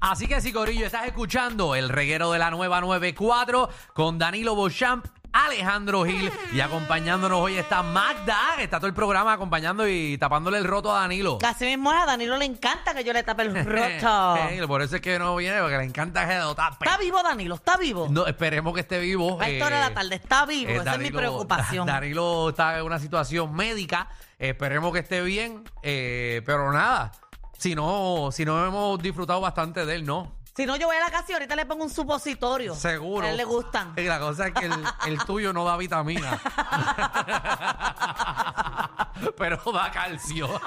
Así que sí, Corillo, estás escuchando el reguero de la nueva 94 con Danilo Beauchamp, Alejandro Gil y acompañándonos hoy está Magda, que está todo el programa acompañando y tapándole el roto a Danilo. Casi mismo a Danilo le encanta que yo le tape el roto. Eh, por eso es que no viene, porque le encanta que lo tape. ¿Está vivo Danilo? ¿Está vivo? No, esperemos que esté vivo. A esta hora de la Eh, tarde, ¿está vivo? eh, Esa es mi preocupación. Danilo está en una situación médica. Esperemos que esté bien. eh, pero nada, si no, si no hemos disfrutado bastante de él, ¿no? Si no, yo voy a la casa y ahorita le pongo un supositorio. Seguro. A él le gustan. Y la cosa es que el, el tuyo no da vitamina. Pero da calcio.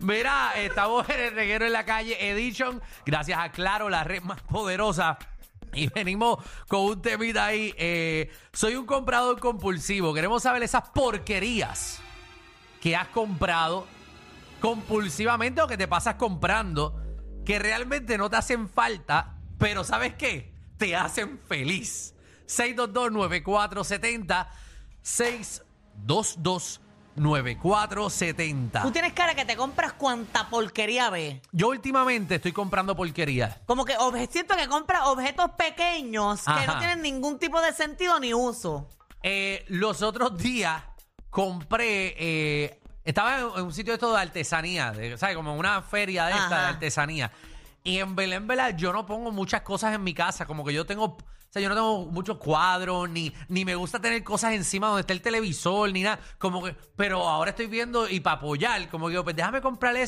Mira, estamos en el reguero en la calle Edition. Gracias a Claro, la red más poderosa. Y venimos con un temita ahí. eh, soy un comprador compulsivo. Queremos saber esas porquerías que has comprado compulsivamente o que te pasas comprando que realmente no te hacen falta, pero ¿sabes qué? Te hacen feliz. 622-9470, 622-9470. Tú tienes cara que te compras cuanta porquería ves. Yo últimamente estoy comprando porquería. Como que obje- siento que compras objetos pequeños que Ajá. no tienen ningún tipo de sentido ni uso. Eh, los otros días compré, eh, estaba en, en un sitio de esto de artesanía, de, ¿sabes? Como una feria de esta Ajá. de artesanía. Y en Belén, Belén, yo no pongo muchas cosas en mi casa, como que yo tengo, o sea, yo no tengo muchos cuadros, ni, ni me gusta tener cosas encima donde está el televisor, ni nada, como que, pero ahora estoy viendo y para apoyar, como que, pues déjame comprarle